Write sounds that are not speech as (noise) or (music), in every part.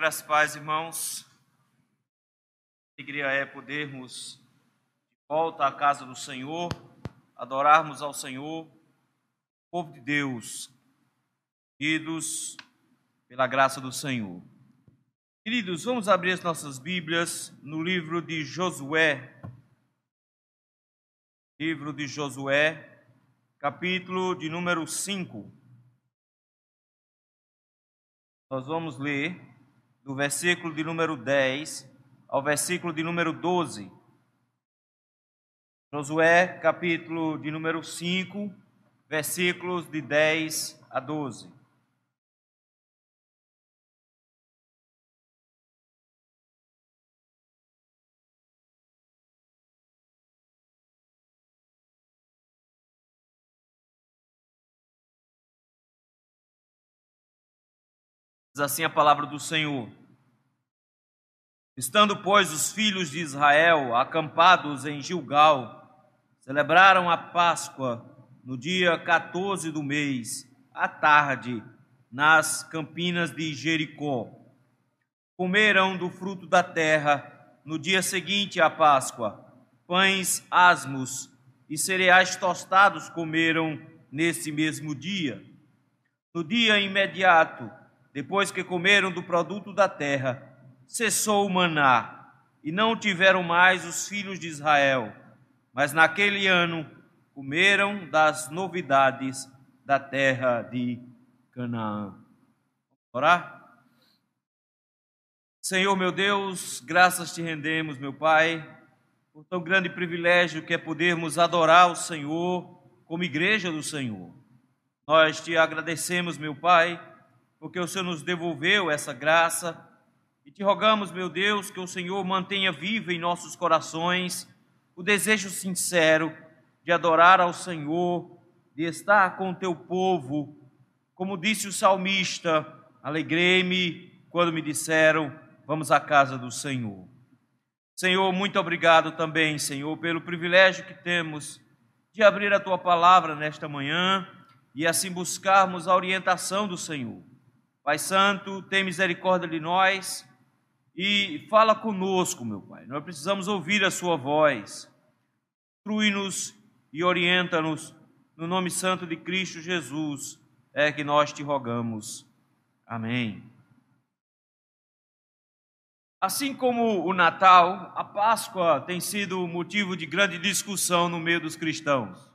Graças paz, irmãos. Alegria é podermos de volta à casa do Senhor, adorarmos ao Senhor, povo de Deus, unidos pela graça do Senhor. Queridos, vamos abrir as nossas Bíblias no livro de Josué. Livro de Josué, capítulo de número 5. Nós vamos ler do versículo de número 10 ao versículo de número 12. Josué, capítulo de número 5, versículos de 10 a 12. Diz assim a palavra do Senhor. Estando, pois, os filhos de Israel acampados em Gilgal, celebraram a Páscoa no dia 14 do mês, à tarde, nas campinas de Jericó. Comeram do fruto da terra no dia seguinte à Páscoa, pães asmos e cereais tostados comeram nesse mesmo dia. No dia imediato, depois que comeram do produto da terra, cessou o maná, e não tiveram mais os filhos de Israel. Mas naquele ano comeram das novidades da terra de Canaã. Orar? Senhor meu Deus, graças te rendemos, meu Pai, por tão grande privilégio que é podermos adorar o Senhor como igreja do Senhor. Nós te agradecemos, meu Pai, porque o Senhor nos devolveu essa graça e te rogamos, meu Deus, que o Senhor mantenha vivo em nossos corações o desejo sincero de adorar ao Senhor, de estar com o teu povo. Como disse o salmista, alegrei-me quando me disseram: Vamos à casa do Senhor. Senhor, muito obrigado também, Senhor, pelo privilégio que temos de abrir a tua palavra nesta manhã e assim buscarmos a orientação do Senhor. Pai Santo, tem misericórdia de nós e fala conosco, meu Pai. Nós precisamos ouvir a Sua voz. Instrui-nos e orienta-nos no nome santo de Cristo Jesus, é que nós te rogamos. Amém. Assim como o Natal, a Páscoa tem sido motivo de grande discussão no meio dos cristãos.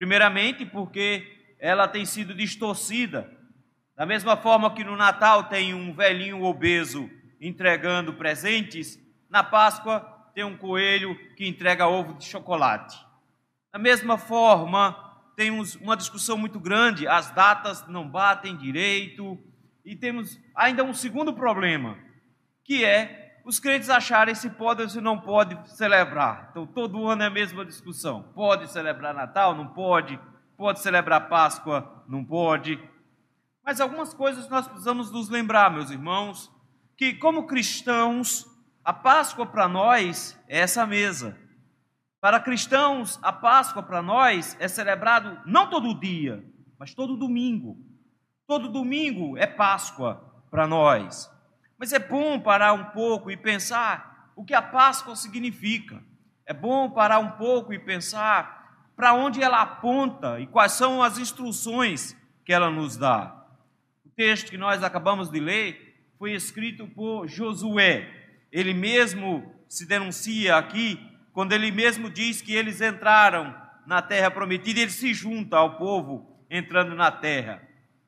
Primeiramente, porque ela tem sido distorcida. Da mesma forma que no Natal tem um velhinho obeso entregando presentes, na Páscoa tem um coelho que entrega ovo de chocolate. Da mesma forma, tem uma discussão muito grande, as datas não batem direito, e temos ainda um segundo problema, que é os crentes acharem se pode ou se não pode celebrar. Então, todo ano é a mesma discussão. Pode celebrar Natal? Não pode. Pode celebrar Páscoa? Não pode. Mas algumas coisas nós precisamos nos lembrar, meus irmãos, que, como cristãos, a Páscoa para nós é essa mesa. Para cristãos, a Páscoa para nós é celebrado não todo dia, mas todo domingo. Todo domingo é Páscoa para nós. Mas é bom parar um pouco e pensar o que a Páscoa significa. É bom parar um pouco e pensar para onde ela aponta e quais são as instruções que ela nos dá. O texto que nós acabamos de ler foi escrito por Josué. Ele mesmo se denuncia aqui, quando ele mesmo diz que eles entraram na terra prometida, ele se junta ao povo entrando na terra.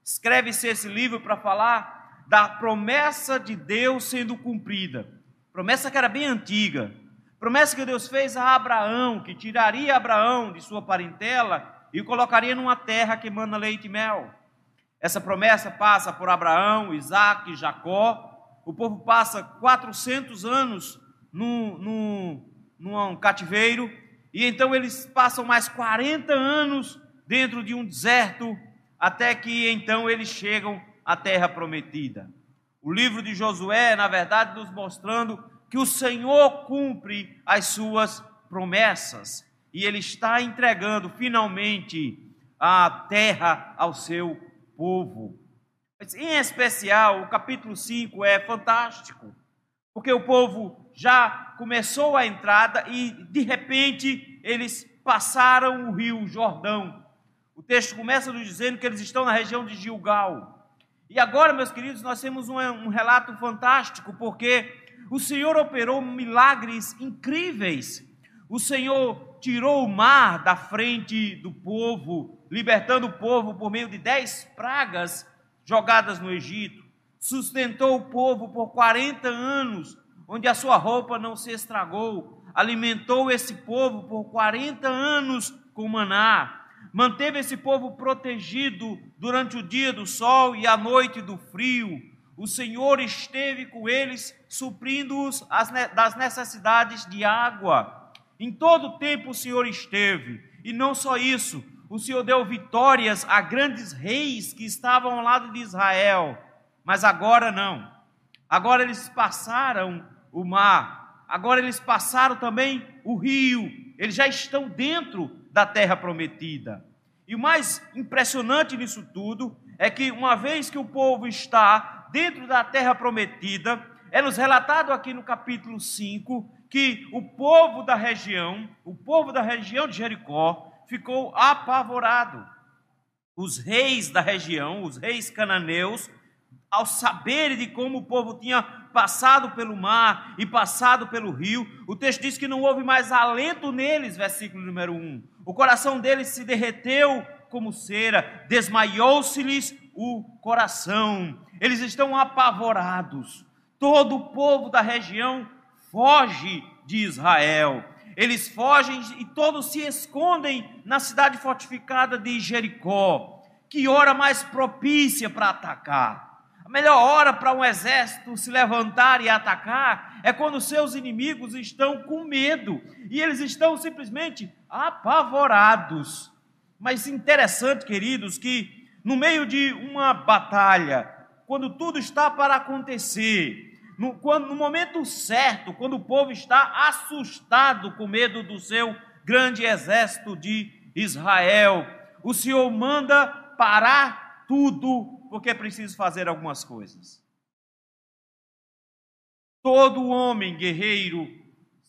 Escreve-se esse livro para falar da promessa de Deus sendo cumprida. Promessa que era bem antiga. Promessa que Deus fez a Abraão, que tiraria Abraão de sua parentela e o colocaria numa terra que manda leite e mel. Essa promessa passa por Abraão, Isaac, Jacó. O povo passa 400 anos num, num, num cativeiro, e então eles passam mais 40 anos dentro de um deserto, até que então eles chegam à terra prometida. O livro de Josué, na verdade, nos mostrando que o Senhor cumpre as suas promessas e ele está entregando finalmente a terra ao seu povo. Mas, em especial, o capítulo 5 é fantástico, porque o povo já começou a entrada e, de repente, eles passaram o rio Jordão. O texto começa nos dizendo que eles estão na região de Gilgal. E agora, meus queridos, nós temos um, um relato fantástico, porque o Senhor operou milagres incríveis. O Senhor tirou o mar da frente do povo, libertando o povo por meio de dez pragas jogadas no Egito. Sustentou o povo por 40 anos, onde a sua roupa não se estragou. Alimentou esse povo por 40 anos com maná. Manteve esse povo protegido durante o dia do sol e a noite do frio. O Senhor esteve com eles, suprindo-os das necessidades de água. Em todo o tempo o Senhor esteve. E não só isso, o Senhor deu vitórias a grandes reis que estavam ao lado de Israel, mas agora não. Agora eles passaram o mar, agora eles passaram também o rio, eles já estão dentro da terra prometida. E o mais impressionante nisso tudo é que, uma vez que o povo está dentro da terra prometida, é nos relatado aqui no capítulo 5 que o povo da região, o povo da região de Jericó, ficou apavorado. Os reis da região, os reis cananeus, ao saberem de como o povo tinha passado pelo mar e passado pelo rio, o texto diz que não houve mais alento neles, versículo número 1. O coração deles se derreteu como cera, desmaiou-se-lhes o coração. Eles estão apavorados. Todo o povo da região foge de Israel. Eles fogem e todos se escondem na cidade fortificada de Jericó. Que hora mais propícia para atacar? A melhor hora para um exército se levantar e atacar é quando seus inimigos estão com medo e eles estão simplesmente apavorados. Mas interessante, queridos, que no meio de uma batalha, quando tudo está para acontecer, no, quando, no momento certo, quando o povo está assustado com medo do seu grande exército de Israel, o Senhor manda parar tudo, porque é preciso fazer algumas coisas. Todo homem guerreiro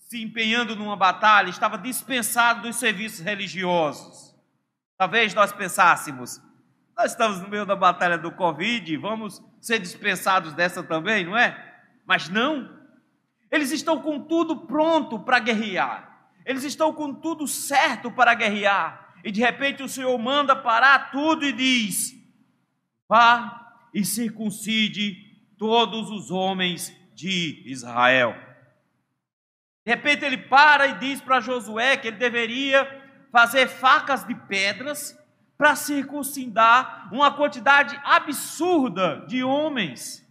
se empenhando numa batalha estava dispensado dos serviços religiosos. Talvez nós pensássemos, nós estamos no meio da batalha do Covid, vamos ser dispensados dessa também, não é? Mas não. Eles estão com tudo pronto para guerrear. Eles estão com tudo certo para guerrear. E de repente o Senhor manda parar tudo e diz: Vá e circuncide todos os homens de Israel. De repente ele para e diz para Josué que ele deveria fazer facas de pedras para circuncidar uma quantidade absurda de homens.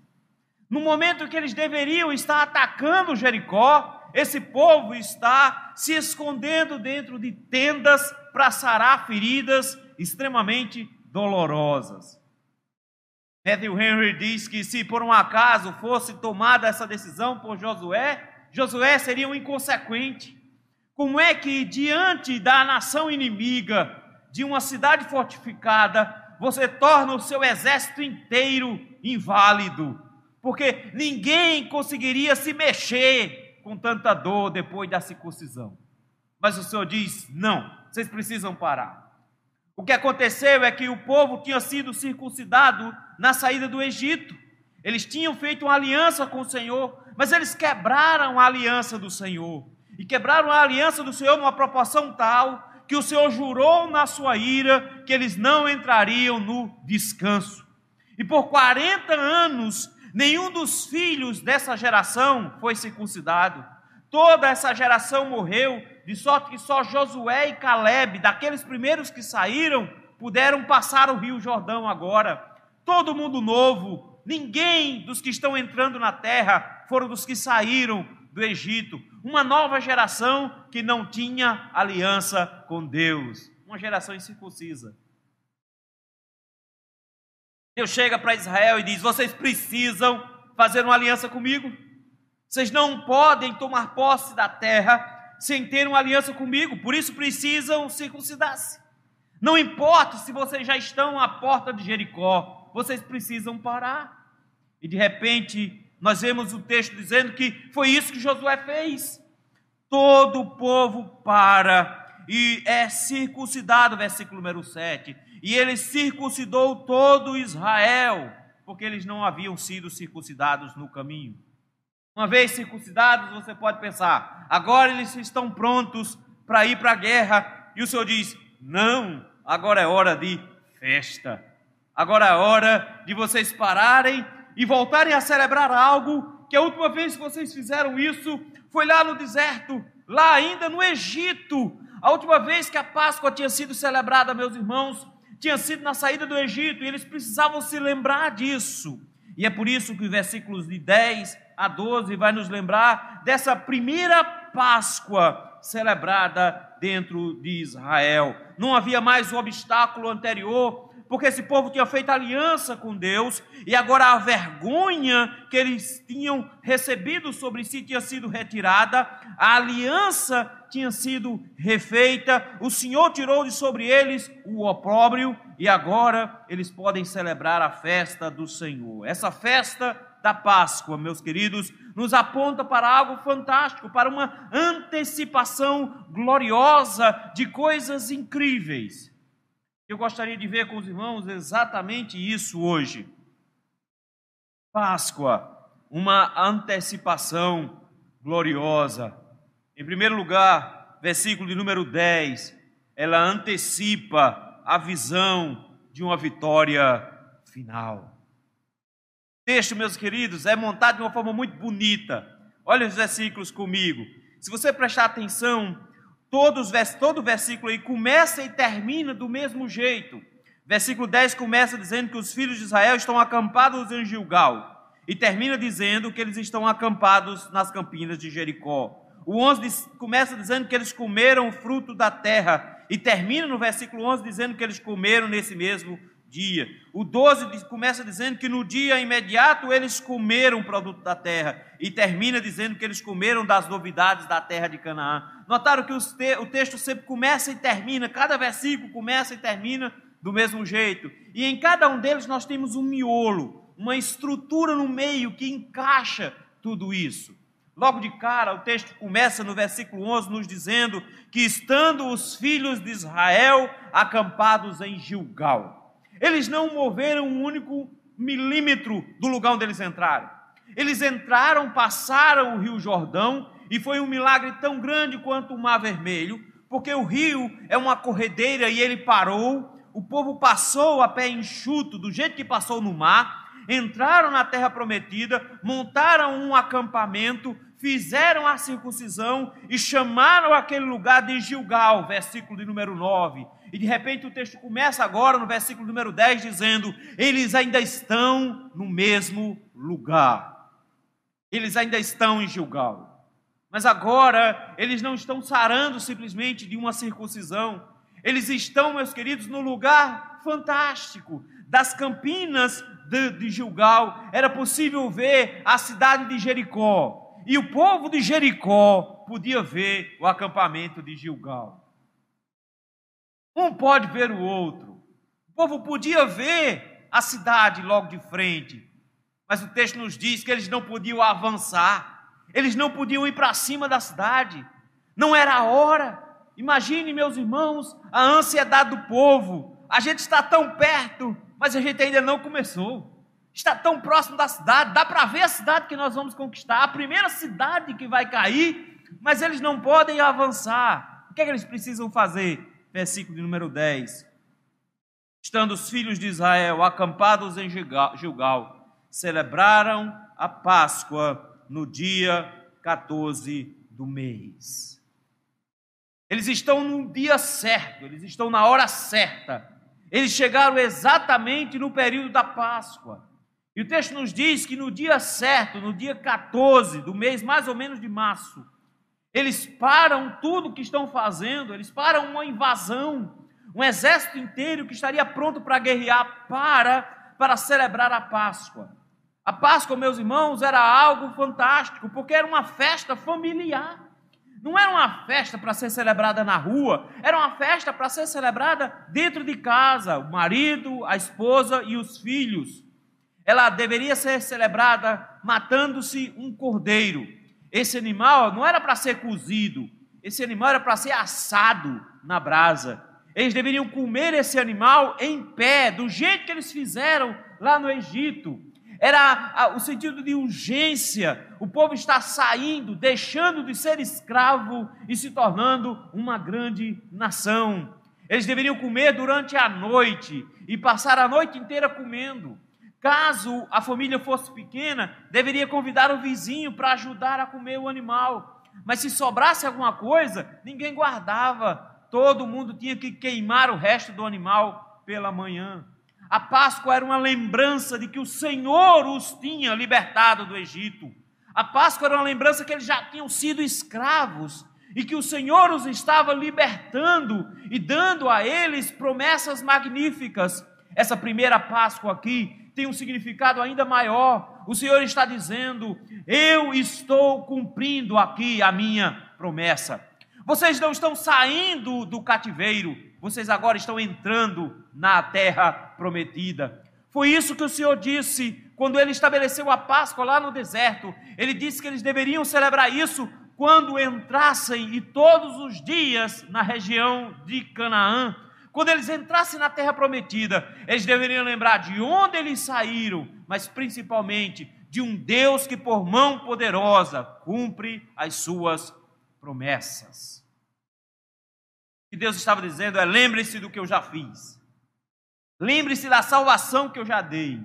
No momento que eles deveriam estar atacando Jericó, esse povo está se escondendo dentro de tendas para sarar feridas extremamente dolorosas. Matthew Henry diz que se por um acaso fosse tomada essa decisão por Josué, Josué seria um inconsequente. Como é que diante da nação inimiga, de uma cidade fortificada, você torna o seu exército inteiro inválido? Porque ninguém conseguiria se mexer com tanta dor depois da circuncisão. Mas o Senhor diz: não, vocês precisam parar. O que aconteceu é que o povo tinha sido circuncidado na saída do Egito. Eles tinham feito uma aliança com o Senhor, mas eles quebraram a aliança do Senhor. E quebraram a aliança do Senhor numa proporção tal que o Senhor jurou na sua ira que eles não entrariam no descanso. E por 40 anos Nenhum dos filhos dessa geração foi circuncidado. Toda essa geração morreu, de sorte que só Josué e Caleb, daqueles primeiros que saíram, puderam passar o rio Jordão agora. Todo mundo novo, ninguém dos que estão entrando na terra foram dos que saíram do Egito. Uma nova geração que não tinha aliança com Deus, uma geração incircuncisa. Deus chega para Israel e diz: Vocês precisam fazer uma aliança comigo. Vocês não podem tomar posse da terra sem ter uma aliança comigo, por isso precisam circuncidar-se. Não importa se vocês já estão à porta de Jericó, vocês precisam parar. E de repente, nós vemos o texto dizendo que foi isso que Josué fez. Todo o povo para e é circuncidado, versículo número 7. E ele circuncidou todo Israel, porque eles não haviam sido circuncidados no caminho. Uma vez circuncidados, você pode pensar, agora eles estão prontos para ir para a guerra. E o Senhor diz: não, agora é hora de festa. Agora é hora de vocês pararem e voltarem a celebrar algo que a última vez que vocês fizeram isso foi lá no deserto, lá ainda no Egito. A última vez que a Páscoa tinha sido celebrada, meus irmãos, tinha sido na saída do Egito e eles precisavam se lembrar disso. E é por isso que os versículos de 10 a 12 vai nos lembrar dessa primeira Páscoa celebrada dentro de Israel. Não havia mais o obstáculo anterior porque esse povo tinha feito aliança com Deus e agora a vergonha que eles tinham recebido sobre si tinha sido retirada, a aliança tinha sido refeita, o Senhor tirou de sobre eles o opróbrio e agora eles podem celebrar a festa do Senhor. Essa festa da Páscoa, meus queridos, nos aponta para algo fantástico, para uma antecipação gloriosa de coisas incríveis. Eu gostaria de ver com os irmãos exatamente isso hoje. Páscoa, uma antecipação gloriosa. Em primeiro lugar, versículo de número 10, ela antecipa a visão de uma vitória final. O texto, meus queridos, é montado de uma forma muito bonita. Olha os versículos comigo. Se você prestar atenção, Todos, todo versículo aí começa e termina do mesmo jeito. Versículo 10 começa dizendo que os filhos de Israel estão acampados em Gilgal. E termina dizendo que eles estão acampados nas campinas de Jericó. O 11 diz, começa dizendo que eles comeram o fruto da terra. E termina no versículo 11 dizendo que eles comeram nesse mesmo dia. O 12 começa dizendo que no dia imediato eles comeram o produto da terra. E termina dizendo que eles comeram das novidades da terra de Canaã. Notaram que te, o texto sempre começa e termina, cada versículo começa e termina do mesmo jeito. E em cada um deles nós temos um miolo, uma estrutura no meio que encaixa tudo isso. Logo de cara, o texto começa no versículo 11 nos dizendo que estando os filhos de Israel acampados em Gilgal. Eles não moveram um único milímetro do lugar onde eles entraram. Eles entraram, passaram o Rio Jordão e foi um milagre tão grande quanto o Mar Vermelho, porque o rio é uma corredeira e ele parou. O povo passou a pé enxuto, do jeito que passou no mar, entraram na terra prometida, montaram um acampamento, fizeram a circuncisão e chamaram aquele lugar de Gilgal, versículo de número 9. E de repente o texto começa agora no versículo número 10 dizendo: Eles ainda estão no mesmo lugar. Eles ainda estão em Gilgal. Mas agora eles não estão sarando simplesmente de uma circuncisão. Eles estão, meus queridos, no lugar fantástico das campinas de, de Gilgal. Era possível ver a cidade de Jericó. E o povo de Jericó podia ver o acampamento de Gilgal. Um pode ver o outro. O povo podia ver a cidade logo de frente, mas o texto nos diz que eles não podiam avançar, eles não podiam ir para cima da cidade, não era a hora. Imagine, meus irmãos, a ansiedade do povo. A gente está tão perto, mas a gente ainda não começou. Está tão próximo da cidade, dá para ver a cidade que nós vamos conquistar, a primeira cidade que vai cair, mas eles não podem avançar. O que, é que eles precisam fazer? versículo de número 10. Estando os filhos de Israel acampados em Gilgal, celebraram a Páscoa no dia 14 do mês. Eles estão no dia certo, eles estão na hora certa. Eles chegaram exatamente no período da Páscoa. E o texto nos diz que no dia certo, no dia 14 do mês, mais ou menos de março, eles param tudo o que estão fazendo, eles param uma invasão, um exército inteiro que estaria pronto para guerrear para para celebrar a Páscoa. A Páscoa, meus irmãos, era algo fantástico, porque era uma festa familiar. não era uma festa para ser celebrada na rua, era uma festa para ser celebrada dentro de casa, o marido, a esposa e os filhos. Ela deveria ser celebrada matando-se um cordeiro. Esse animal não era para ser cozido, esse animal era para ser assado na brasa. Eles deveriam comer esse animal em pé, do jeito que eles fizeram lá no Egito. Era o sentido de urgência. O povo está saindo, deixando de ser escravo e se tornando uma grande nação. Eles deveriam comer durante a noite e passar a noite inteira comendo. Caso a família fosse pequena, deveria convidar o vizinho para ajudar a comer o animal. Mas se sobrasse alguma coisa, ninguém guardava. Todo mundo tinha que queimar o resto do animal pela manhã. A Páscoa era uma lembrança de que o Senhor os tinha libertado do Egito. A Páscoa era uma lembrança que eles já tinham sido escravos e que o Senhor os estava libertando e dando a eles promessas magníficas. Essa primeira Páscoa aqui tem um significado ainda maior. O Senhor está dizendo: Eu estou cumprindo aqui a minha promessa. Vocês não estão saindo do cativeiro, vocês agora estão entrando na terra prometida. Foi isso que o Senhor disse quando ele estabeleceu a Páscoa lá no deserto. Ele disse que eles deveriam celebrar isso quando entrassem e todos os dias na região de Canaã. Quando eles entrassem na terra prometida, eles deveriam lembrar de onde eles saíram, mas principalmente de um Deus que, por mão poderosa, cumpre as suas promessas. Que Deus estava dizendo é: lembre-se do que eu já fiz, lembre-se da salvação que eu já dei,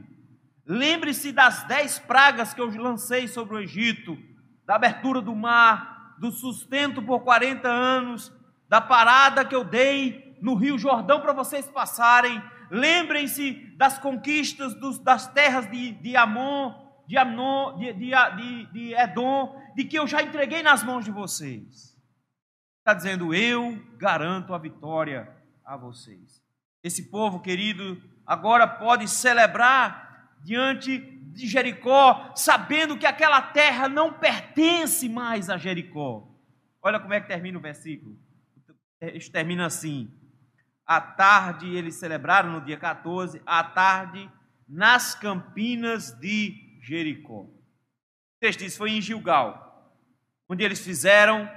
lembre-se das dez pragas que eu lancei sobre o Egito, da abertura do mar, do sustento por 40 anos, da parada que eu dei no Rio Jordão para vocês passarem. Lembrem-se das conquistas dos, das terras de, de Amon, de, Amnon, de, de, de, de Edom, de que eu já entreguei nas mãos de vocês. Está dizendo: Eu garanto a vitória a vocês. Esse povo querido agora pode celebrar diante de Jericó, sabendo que aquela terra não pertence mais a Jericó. Olha como é que termina o versículo. Isso termina assim: À tarde eles celebraram no dia 14, à tarde, nas campinas de Jericó. O texto diz: foi em Gilgal, onde eles fizeram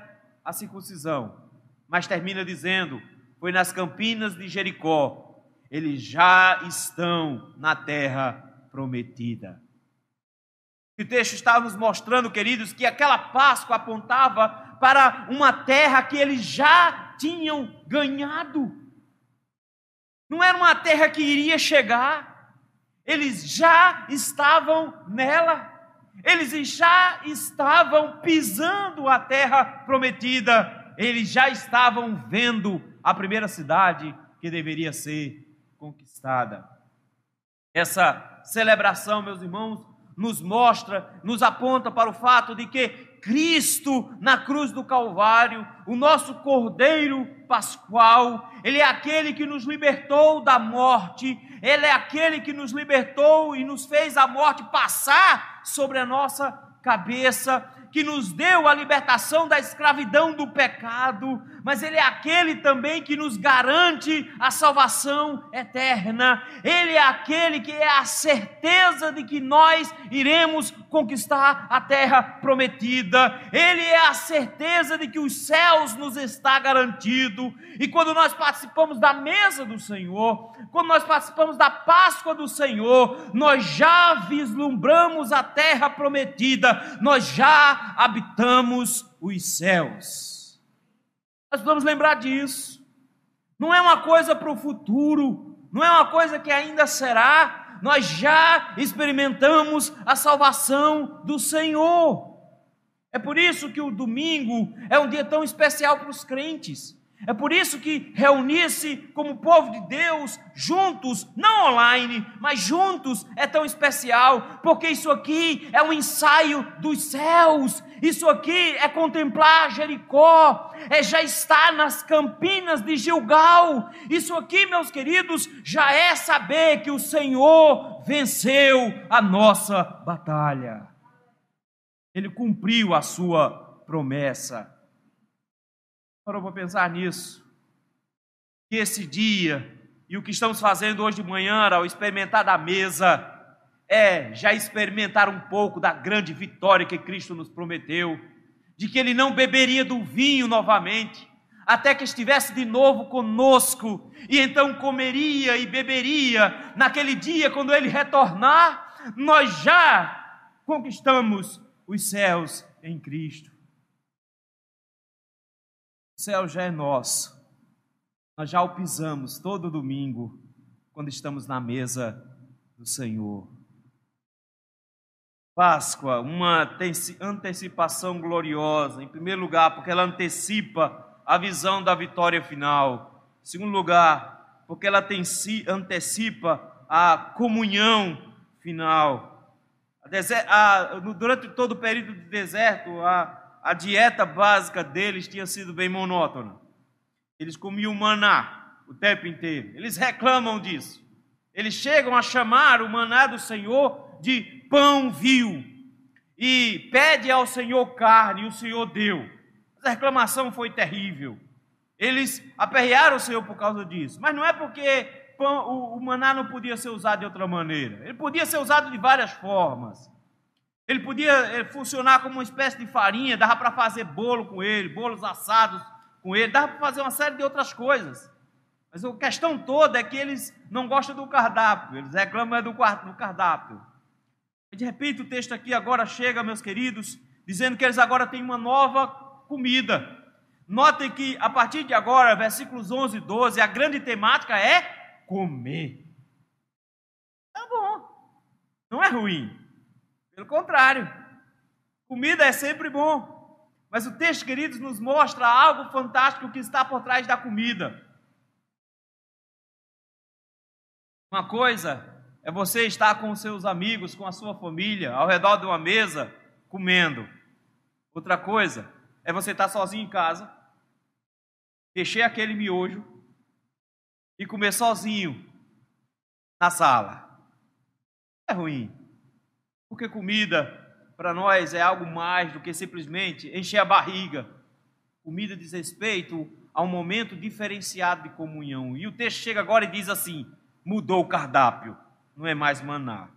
a circuncisão. Mas termina dizendo: foi nas campinas de Jericó. Eles já estão na terra prometida. O texto está nos mostrando, queridos, que aquela Páscoa apontava para uma terra que eles já tinham ganhado. Não era uma terra que iria chegar, eles já estavam nela. Eles já estavam pisando a terra prometida, eles já estavam vendo a primeira cidade que deveria ser conquistada. Essa celebração, meus irmãos, nos mostra, nos aponta para o fato de que Cristo na cruz do Calvário, o nosso Cordeiro Pascual, Ele é aquele que nos libertou da morte, Ele é aquele que nos libertou e nos fez a morte passar sobre a nossa cabeça, que nos deu a libertação da escravidão do pecado, mas Ele é aquele também que nos garante a salvação eterna. Ele é aquele que é a certeza de que nós iremos conquistar a terra prometida. Ele é a certeza de que os céus nos está garantido. E quando nós participamos da mesa do Senhor, quando nós participamos da Páscoa do Senhor, nós já vislumbramos a terra prometida, nós já habitamos os céus. Nós vamos lembrar disso. Não é uma coisa para o futuro, não é uma coisa que ainda será, nós já experimentamos a salvação do Senhor. É por isso que o domingo é um dia tão especial para os crentes. É por isso que reunir-se como povo de Deus, juntos, não online, mas juntos, é tão especial, porque isso aqui é um ensaio dos céus, isso aqui é contemplar Jericó, é já estar nas campinas de Gilgal, isso aqui, meus queridos, já é saber que o Senhor venceu a nossa batalha, Ele cumpriu a sua promessa. Parou para pensar nisso? Que esse dia e o que estamos fazendo hoje de manhã ao experimentar da mesa é já experimentar um pouco da grande vitória que Cristo nos prometeu, de que Ele não beberia do vinho novamente, até que estivesse de novo conosco, e então comeria e beberia naquele dia quando Ele retornar, nós já conquistamos os céus em Cristo. Céu já é nosso. Nós já o pisamos todo domingo quando estamos na mesa do Senhor. Páscoa, uma antecipação gloriosa, em primeiro lugar, porque ela antecipa a visão da vitória final. Em segundo lugar, porque ela antecipa a comunhão final. durante todo o período de deserto, a, a dieta básica deles tinha sido bem monótona. Eles comiam maná o tempo inteiro. Eles reclamam disso. Eles chegam a chamar o maná do Senhor de pão vil e pede ao Senhor carne, e o Senhor deu. Mas a reclamação foi terrível. Eles aperrearam o Senhor por causa disso. Mas não é porque pão, o, o maná não podia ser usado de outra maneira. Ele podia ser usado de várias formas. Ele podia eh, funcionar como uma espécie de farinha, dava para fazer bolo com ele, bolos assados com ele, dá para fazer uma série de outras coisas. Mas a questão toda é que eles não gostam do cardápio, eles reclamam do, cardápio. De repente o texto aqui agora chega, meus queridos, dizendo que eles agora têm uma nova comida. Notem que a partir de agora, versículos 11 e 12, a grande temática é comer. É bom, não é ruim. Pelo contrário, comida é sempre bom. Mas o texto, queridos, nos mostra algo fantástico que está por trás da comida. Uma coisa é você estar com seus amigos, com a sua família, ao redor de uma mesa, comendo. Outra coisa é você estar sozinho em casa, encher aquele miojo e comer sozinho na sala. É ruim. Porque comida para nós é algo mais do que simplesmente encher a barriga. Comida diz respeito a um momento diferenciado de comunhão. E o texto chega agora e diz assim: mudou o cardápio, não é mais maná.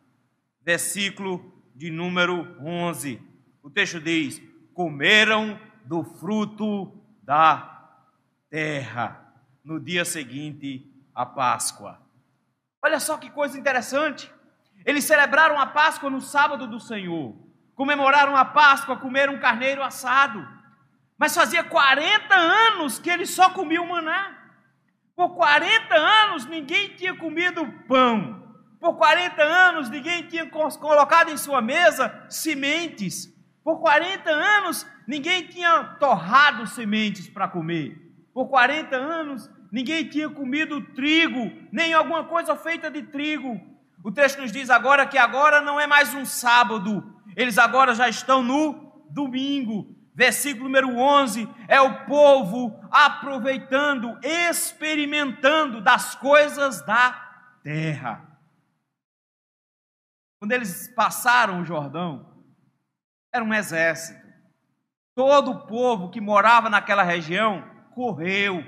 Versículo de número 11. O texto diz: comeram do fruto da terra no dia seguinte à Páscoa. Olha só que coisa interessante. Eles celebraram a Páscoa no sábado do Senhor comemoraram a Páscoa, comeram um carneiro assado. Mas fazia 40 anos que eles só comiam maná. Por 40 anos ninguém tinha comido pão. Por 40 anos ninguém tinha colocado em sua mesa sementes. Por 40 anos ninguém tinha torrado sementes para comer. Por 40 anos ninguém tinha comido trigo, nem alguma coisa feita de trigo. O texto nos diz agora que agora não é mais um sábado, eles agora já estão no domingo. Versículo número 11 é o povo aproveitando, experimentando das coisas da terra. Quando eles passaram o Jordão, era um exército. Todo o povo que morava naquela região correu.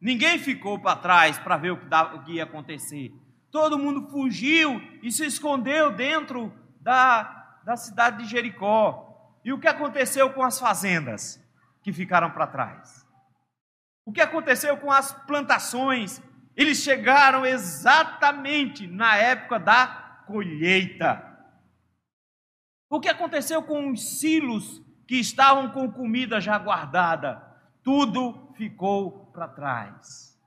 Ninguém ficou para trás para ver o que ia acontecer. Todo mundo fugiu e se escondeu dentro da da cidade de Jericó. E o que aconteceu com as fazendas que ficaram para trás? O que aconteceu com as plantações? Eles chegaram exatamente na época da colheita. O que aconteceu com os silos que estavam com comida já guardada? Tudo ficou para trás.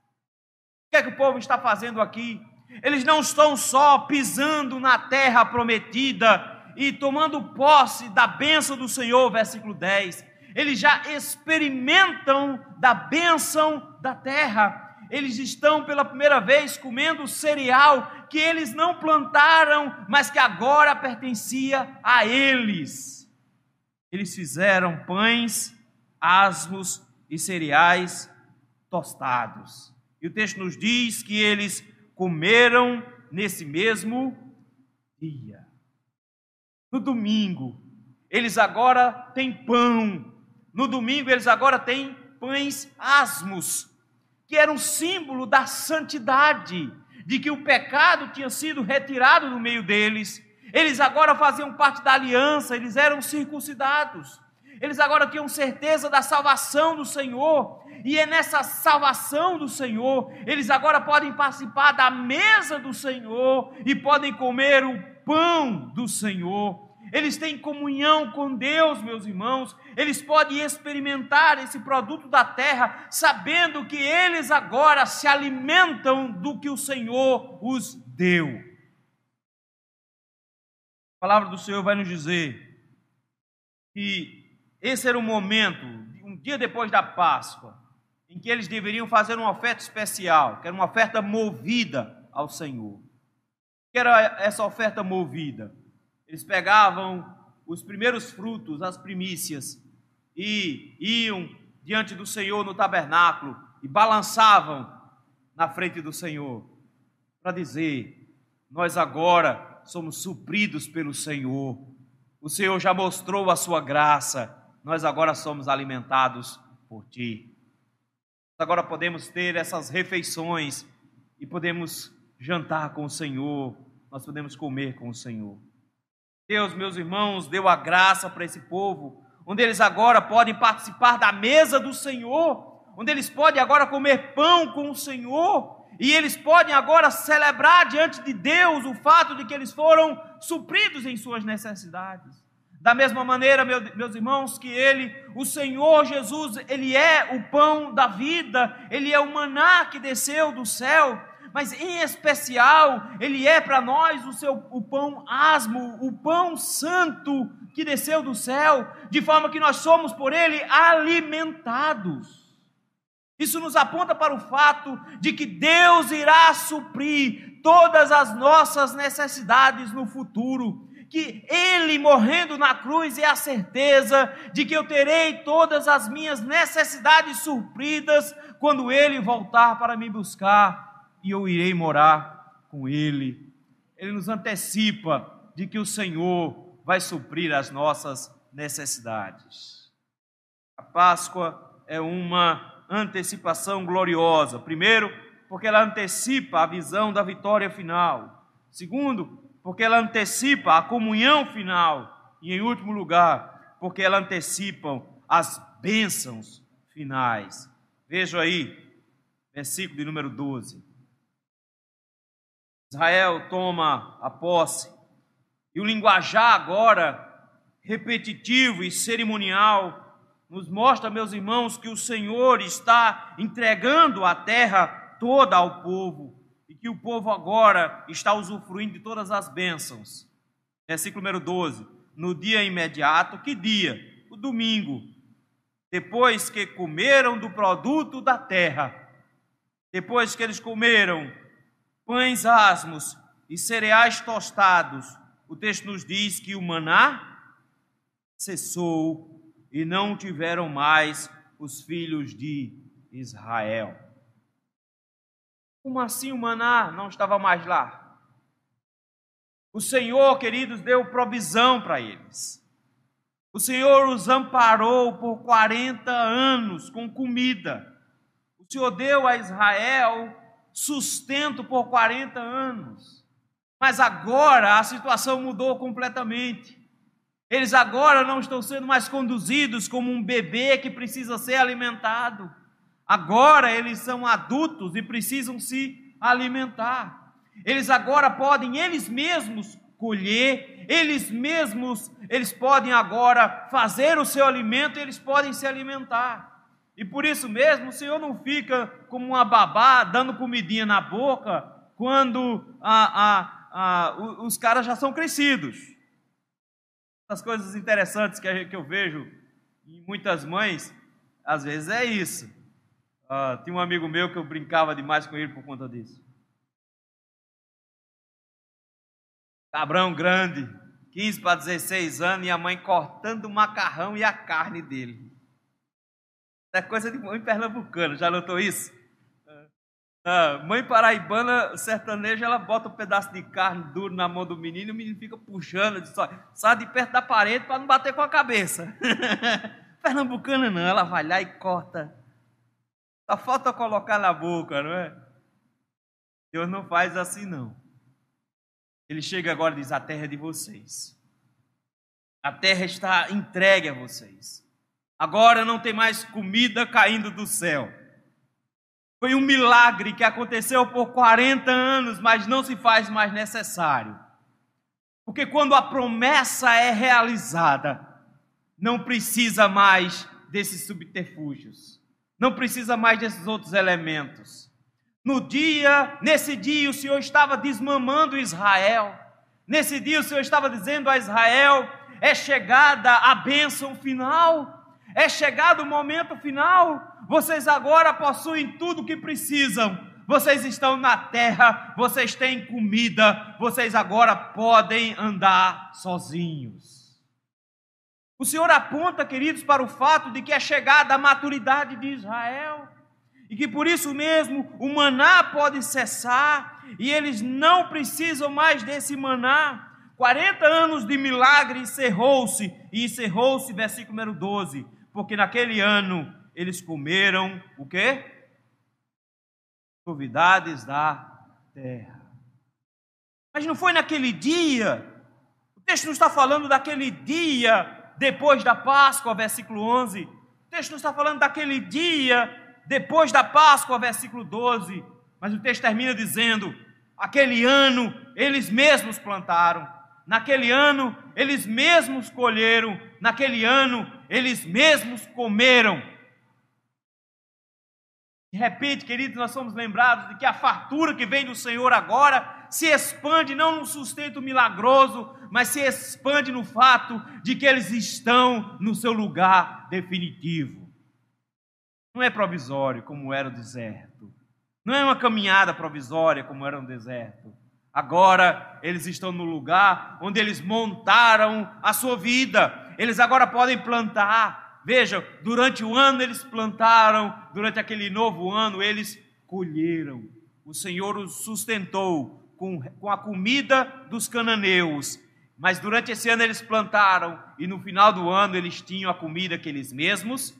O que é que o povo está fazendo aqui? Eles não estão só pisando na terra prometida, e tomando posse da bênção do Senhor, versículo 10, eles já experimentam da bênção da terra. Eles estão pela primeira vez comendo cereal que eles não plantaram, mas que agora pertencia a eles. Eles fizeram pães, asmos e cereais tostados. E o texto nos diz que eles comeram nesse mesmo dia. No domingo, eles agora têm pão. No domingo, eles agora têm pães asmos, que eram um símbolo da santidade, de que o pecado tinha sido retirado do meio deles. Eles agora faziam parte da aliança, eles eram circuncidados. Eles agora tinham certeza da salvação do Senhor, e é nessa salvação do Senhor, eles agora podem participar da mesa do Senhor e podem comer o pão do Senhor. Eles têm comunhão com Deus, meus irmãos. Eles podem experimentar esse produto da terra, sabendo que eles agora se alimentam do que o Senhor os deu. A palavra do Senhor vai nos dizer que esse era o momento, um dia depois da Páscoa, em que eles deveriam fazer uma oferta especial, que era uma oferta movida ao Senhor. O que era essa oferta movida? Eles pegavam os primeiros frutos, as primícias, e iam diante do Senhor no tabernáculo e balançavam na frente do Senhor para dizer: Nós agora somos supridos pelo Senhor. O Senhor já mostrou a sua graça, nós agora somos alimentados por ti agora podemos ter essas refeições e podemos jantar com o Senhor, nós podemos comer com o Senhor. Deus, meus irmãos, deu a graça para esse povo, onde eles agora podem participar da mesa do Senhor, onde eles podem agora comer pão com o Senhor, e eles podem agora celebrar diante de Deus o fato de que eles foram supridos em suas necessidades. Da mesma maneira, meus irmãos, que Ele, o Senhor Jesus, Ele é o pão da vida, Ele é o maná que desceu do céu, mas em especial, Ele é para nós o, seu, o pão asmo, o pão santo que desceu do céu, de forma que nós somos por Ele alimentados. Isso nos aponta para o fato de que Deus irá suprir todas as nossas necessidades no futuro que Ele morrendo na cruz é a certeza de que eu terei todas as minhas necessidades supridas quando Ele voltar para me buscar e eu irei morar com Ele. Ele nos antecipa de que o Senhor vai suprir as nossas necessidades. A Páscoa é uma antecipação gloriosa. Primeiro, porque ela antecipa a visão da vitória final. Segundo, porque ela antecipa a comunhão final. E em último lugar, porque ela antecipa as bênçãos finais. Veja aí, versículo de número 12. Israel toma a posse, e o linguajar agora, repetitivo e cerimonial, nos mostra, meus irmãos, que o Senhor está entregando a terra toda ao povo que o povo agora está usufruindo de todas as bênçãos. Versículo número 12. No dia imediato, que dia? O domingo. Depois que comeram do produto da terra, depois que eles comeram pães asmos e cereais tostados, o texto nos diz que o maná cessou e não tiveram mais os filhos de Israel. Como assim o maná não estava mais lá? O Senhor, queridos, deu provisão para eles. O Senhor os amparou por 40 anos com comida. O Senhor deu a Israel sustento por 40 anos. Mas agora a situação mudou completamente. Eles agora não estão sendo mais conduzidos como um bebê que precisa ser alimentado. Agora eles são adultos e precisam se alimentar. Eles agora podem eles mesmos colher, eles mesmos, eles podem agora fazer o seu alimento, eles podem se alimentar. E por isso mesmo o Senhor não fica como uma babá dando comidinha na boca quando a, a, a, os caras já são crescidos. As coisas interessantes que, eu vejo em muitas mães, às vezes é isso. Ah, tinha um amigo meu que eu brincava demais com ele por conta disso. Cabrão grande, 15 para 16 anos, e a mãe cortando o macarrão e a carne dele. É coisa de mãe pernambucana, já notou isso? Ah, mãe paraibana sertaneja, ela bota um pedaço de carne duro na mão do menino e o menino fica puxando, diz, sai de perto da parede para não bater com a cabeça. (laughs) pernambucana não, ela vai lá e corta Só falta colocar na boca, não é? Deus não faz assim, não. Ele chega agora e diz: A terra é de vocês. A terra está entregue a vocês. Agora não tem mais comida caindo do céu. Foi um milagre que aconteceu por 40 anos, mas não se faz mais necessário. Porque quando a promessa é realizada, não precisa mais desses subterfúgios, não precisa mais desses outros elementos. No dia, nesse dia, o Senhor estava desmamando Israel. Nesse dia, o Senhor estava dizendo a Israel: é chegada a bênção final, é chegado o momento final. Vocês agora possuem tudo o que precisam. Vocês estão na terra, vocês têm comida, vocês agora podem andar sozinhos. O Senhor aponta, queridos, para o fato de que é chegada a maturidade de Israel e que por isso mesmo o maná pode cessar e eles não precisam mais desse maná. 40 anos de milagre encerrou-se, e encerrou-se, versículo número 12, porque naquele ano eles comeram o quê? Novidades da terra. Mas não foi naquele dia, o texto não está falando daquele dia depois da Páscoa, versículo 11. O texto não está falando daquele dia depois da Páscoa, versículo 12. Mas o texto termina dizendo: aquele ano eles mesmos plantaram, naquele ano eles mesmos colheram, naquele ano eles mesmos comeram. De repente, queridos, nós somos lembrados de que a fartura que vem do Senhor agora se expande não num sustento milagroso, mas se expande no fato de que eles estão no seu lugar definitivo. Não é provisório como era o deserto. Não é uma caminhada provisória como era no deserto. Agora eles estão no lugar onde eles montaram a sua vida. Eles agora podem plantar. Veja, durante o ano eles plantaram, durante aquele novo ano eles colheram. O Senhor os sustentou com, com a comida dos cananeus. Mas durante esse ano eles plantaram e no final do ano eles tinham a comida que eles mesmos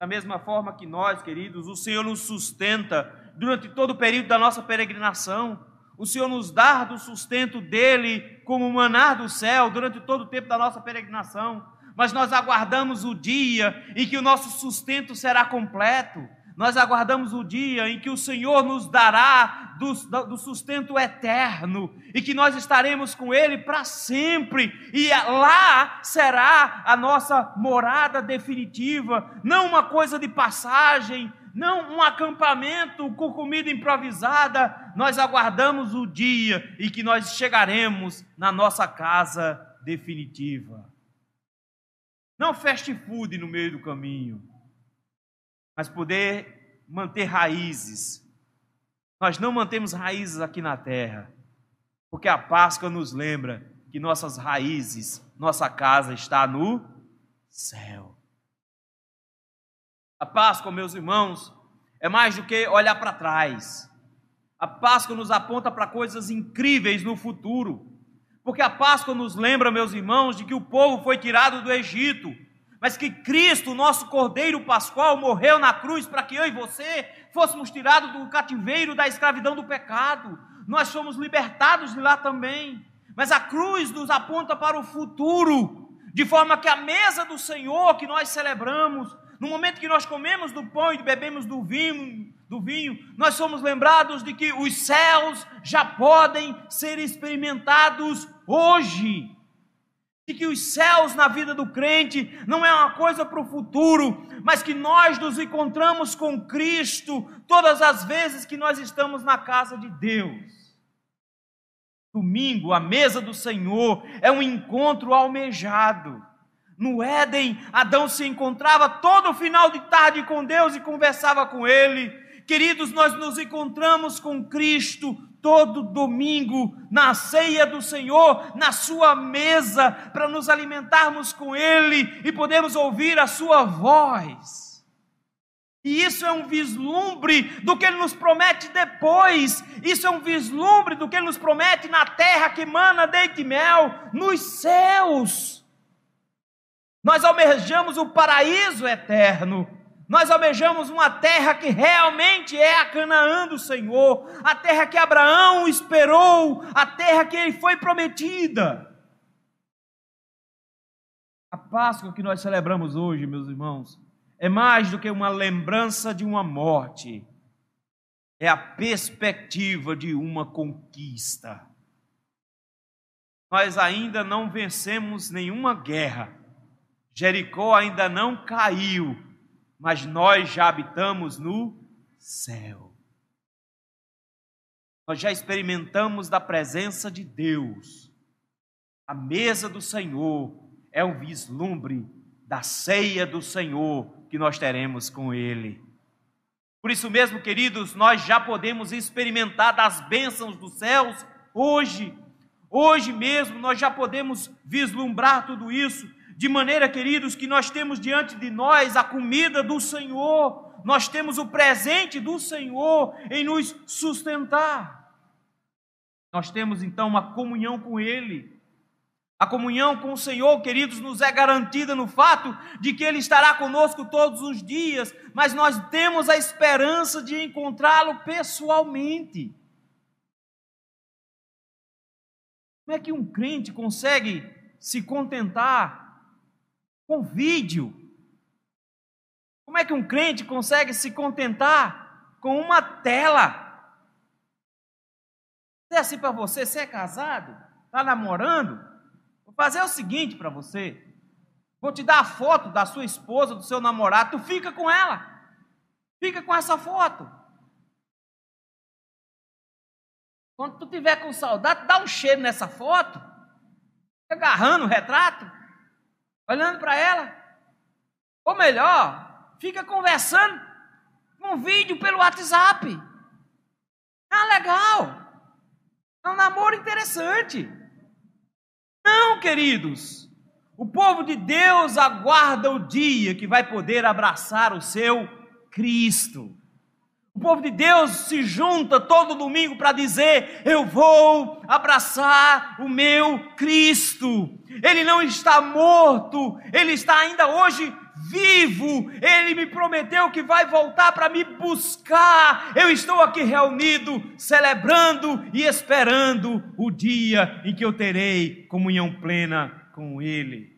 da mesma forma que nós, queridos, o Senhor nos sustenta durante todo o período da nossa peregrinação. O Senhor nos dá do sustento dele como manar do céu durante todo o tempo da nossa peregrinação. Mas nós aguardamos o dia em que o nosso sustento será completo nós aguardamos o dia em que o Senhor nos dará do, do sustento eterno e que nós estaremos com Ele para sempre, e lá será a nossa morada definitiva, não uma coisa de passagem, não um acampamento com comida improvisada. Nós aguardamos o dia em que nós chegaremos na nossa casa definitiva. Não fast food no meio do caminho mas poder manter raízes. Nós não mantemos raízes aqui na terra, porque a Páscoa nos lembra que nossas raízes, nossa casa está no céu. A Páscoa, meus irmãos, é mais do que olhar para trás. A Páscoa nos aponta para coisas incríveis no futuro. Porque a Páscoa nos lembra, meus irmãos, de que o povo foi tirado do Egito mas que Cristo, nosso Cordeiro Pascual, morreu na cruz para que eu e você fôssemos tirados do cativeiro da escravidão do pecado. Nós fomos libertados de lá também. Mas a cruz nos aponta para o futuro, de forma que a mesa do Senhor que nós celebramos, no momento que nós comemos do pão e bebemos do vinho, do vinho, nós somos lembrados de que os céus já podem ser experimentados hoje de que os céus na vida do crente não é uma coisa para o futuro, mas que nós nos encontramos com Cristo todas as vezes que nós estamos na casa de Deus. Domingo, a mesa do Senhor é um encontro almejado. No Éden, Adão se encontrava todo final de tarde com Deus e conversava com Ele. Queridos, nós nos encontramos com Cristo todo domingo na ceia do Senhor, na sua mesa, para nos alimentarmos com Ele e podermos ouvir a Sua voz. E isso é um vislumbre do que Ele nos promete depois. Isso é um vislumbre do que Ele nos promete na terra que mana leite e mel, nos céus. Nós almejamos o paraíso eterno. Nós almejamos uma terra que realmente é a Canaã do Senhor, a terra que Abraão esperou, a terra que ele foi prometida. A Páscoa que nós celebramos hoje, meus irmãos, é mais do que uma lembrança de uma morte, é a perspectiva de uma conquista. Nós ainda não vencemos nenhuma guerra, Jericó ainda não caiu, mas nós já habitamos no céu. Nós já experimentamos da presença de Deus. A mesa do Senhor é um vislumbre da ceia do Senhor que nós teremos com Ele. Por isso mesmo, queridos, nós já podemos experimentar das bênçãos dos céus hoje. Hoje mesmo nós já podemos vislumbrar tudo isso, de maneira, queridos, que nós temos diante de nós a comida do Senhor, nós temos o presente do Senhor em nos sustentar. Nós temos então uma comunhão com Ele. A comunhão com o Senhor, queridos, nos é garantida no fato de que Ele estará conosco todos os dias, mas nós temos a esperança de encontrá-lo pessoalmente. Como é que um crente consegue se contentar com vídeo? Como é que um crente consegue se contentar com uma tela? Se é assim para você, você é casado, está namorando, Vou fazer o seguinte para você. Vou te dar a foto da sua esposa, do seu namorado. Tu fica com ela. Fica com essa foto. Quando tu tiver com saudade, dá um cheiro nessa foto. Agarrando o retrato. Olhando para ela. Ou melhor, fica conversando com um vídeo pelo WhatsApp. Ah, legal. É um namoro interessante. Não, queridos. O povo de Deus aguarda o dia que vai poder abraçar o seu Cristo. O povo de Deus se junta todo domingo para dizer: Eu vou abraçar o meu Cristo. Ele não está morto, ele está ainda hoje vivo. Ele me prometeu que vai voltar para me buscar. Eu estou aqui reunido, celebrando e esperando o dia em que eu terei comunhão plena com Ele.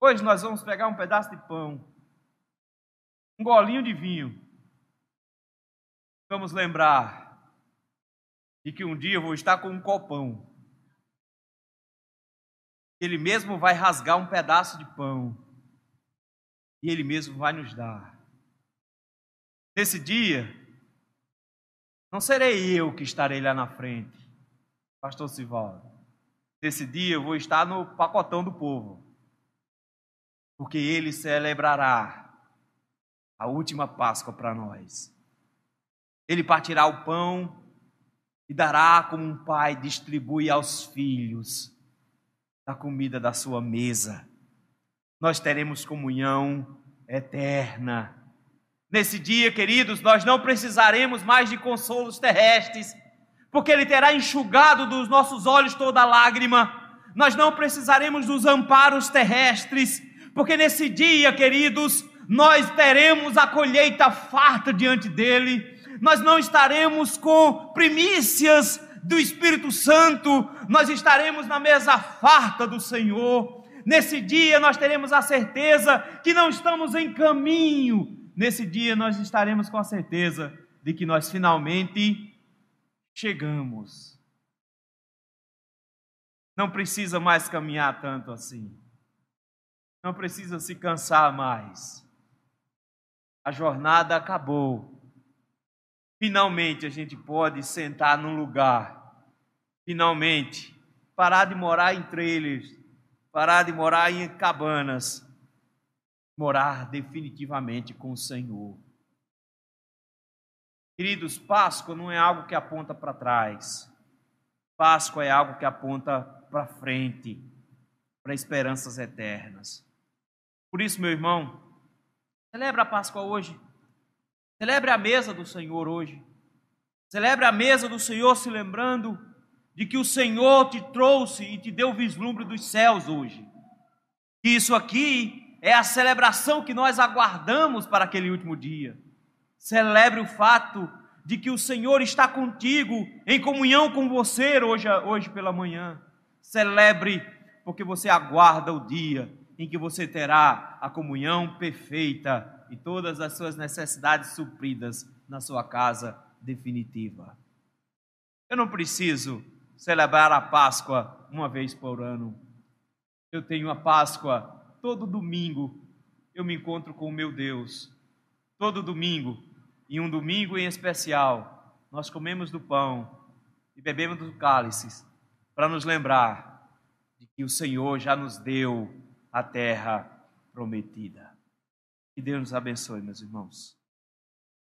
Hoje nós vamos pegar um pedaço de pão, um golinho de vinho. Vamos lembrar de que um dia eu vou estar com um copão ele mesmo vai rasgar um pedaço de pão e Ele mesmo vai nos dar. Nesse dia, não serei eu que estarei lá na frente, Pastor Sivaldo. Nesse dia eu vou estar no pacotão do povo, porque Ele celebrará a última Páscoa para nós. Ele partirá o pão e dará como um pai distribui aos filhos da comida da sua mesa. Nós teremos comunhão eterna. Nesse dia, queridos, nós não precisaremos mais de consolos terrestres, porque Ele terá enxugado dos nossos olhos toda lágrima. Nós não precisaremos dos amparos terrestres, porque nesse dia, queridos, nós teremos a colheita farta diante dEle. Nós não estaremos com primícias do Espírito Santo, nós estaremos na mesa farta do Senhor. Nesse dia nós teremos a certeza que não estamos em caminho. Nesse dia nós estaremos com a certeza de que nós finalmente chegamos. Não precisa mais caminhar tanto assim. Não precisa se cansar mais. A jornada acabou. Finalmente a gente pode sentar num lugar. Finalmente, parar de morar em trailers, parar de morar em cabanas, morar definitivamente com o Senhor. Queridos, Páscoa não é algo que aponta para trás. Páscoa é algo que aponta para frente, para esperanças eternas. Por isso, meu irmão, celebra a Páscoa hoje. Celebre a mesa do Senhor hoje. Celebre a mesa do Senhor se lembrando de que o Senhor te trouxe e te deu o vislumbre dos céus hoje. que isso aqui é a celebração que nós aguardamos para aquele último dia. Celebre o fato de que o Senhor está contigo, em comunhão com você hoje, hoje pela manhã. Celebre, porque você aguarda o dia em que você terá a comunhão perfeita e todas as suas necessidades supridas na sua casa definitiva. Eu não preciso celebrar a Páscoa uma vez por ano. Eu tenho a Páscoa todo domingo. Eu me encontro com o meu Deus. Todo domingo, e um domingo em especial, nós comemos do pão e bebemos do cálice para nos lembrar de que o Senhor já nos deu a terra prometida. Que Deus nos abençoe, meus irmãos.